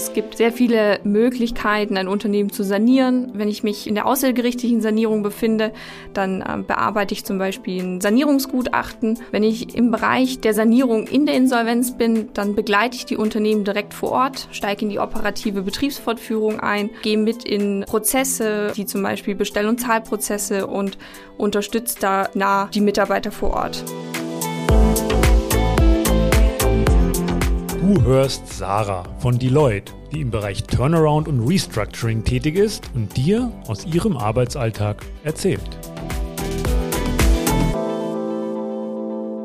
Es gibt sehr viele Möglichkeiten, ein Unternehmen zu sanieren. Wenn ich mich in der außergerichtlichen Sanierung befinde, dann äh, bearbeite ich zum Beispiel ein Sanierungsgutachten. Wenn ich im Bereich der Sanierung in der Insolvenz bin, dann begleite ich die Unternehmen direkt vor Ort, steige in die operative Betriebsfortführung ein, gehe mit in Prozesse, wie zum Beispiel Bestell- und Zahlprozesse und unterstütze da nah die Mitarbeiter vor Ort. Hörst Sarah von Deloitte, die im Bereich Turnaround und Restructuring tätig ist und dir aus ihrem Arbeitsalltag erzählt.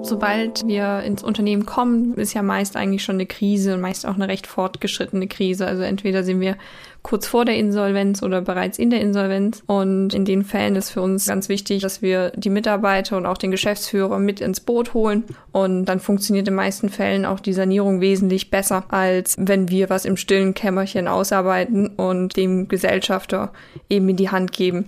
Sobald wir ins Unternehmen kommen, ist ja meist eigentlich schon eine Krise und meist auch eine recht fortgeschrittene Krise. Also entweder sind wir kurz vor der Insolvenz oder bereits in der Insolvenz. Und in den Fällen ist für uns ganz wichtig, dass wir die Mitarbeiter und auch den Geschäftsführer mit ins Boot holen. Und dann funktioniert in meisten Fällen auch die Sanierung wesentlich besser, als wenn wir was im stillen Kämmerchen ausarbeiten und dem Gesellschafter eben in die Hand geben.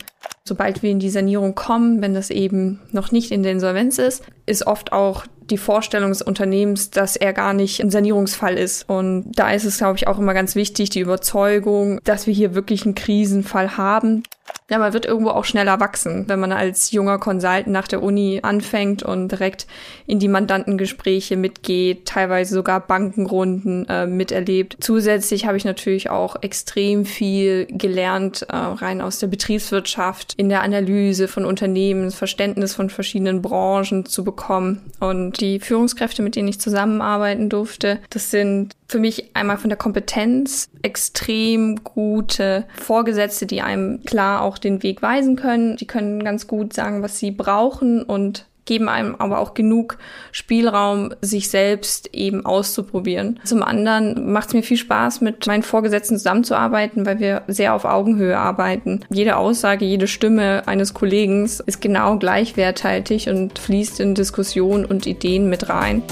Sobald wir in die Sanierung kommen, wenn das eben noch nicht in der Insolvenz ist, ist oft auch die Vorstellung des Unternehmens, dass er gar nicht ein Sanierungsfall ist. Und da ist es, glaube ich, auch immer ganz wichtig, die Überzeugung, dass wir hier wirklich einen Krisenfall haben. Ja, man wird irgendwo auch schneller wachsen, wenn man als junger Consultant nach der Uni anfängt und direkt in die Mandantengespräche mitgeht, teilweise sogar Bankenrunden äh, miterlebt. Zusätzlich habe ich natürlich auch extrem viel gelernt, äh, rein aus der Betriebswirtschaft, in der Analyse von Unternehmen, Verständnis von verschiedenen Branchen zu bekommen. Und die Führungskräfte, mit denen ich zusammenarbeiten durfte, das sind für mich einmal von der Kompetenz extrem gute Vorgesetzte, die einem klar auch den Weg weisen können. Die können ganz gut sagen, was sie brauchen und geben einem aber auch genug Spielraum, sich selbst eben auszuprobieren. Zum anderen macht es mir viel Spaß, mit meinen Vorgesetzten zusammenzuarbeiten, weil wir sehr auf Augenhöhe arbeiten. Jede Aussage, jede Stimme eines Kollegen ist genau gleichwertig und fließt in Diskussionen und Ideen mit rein.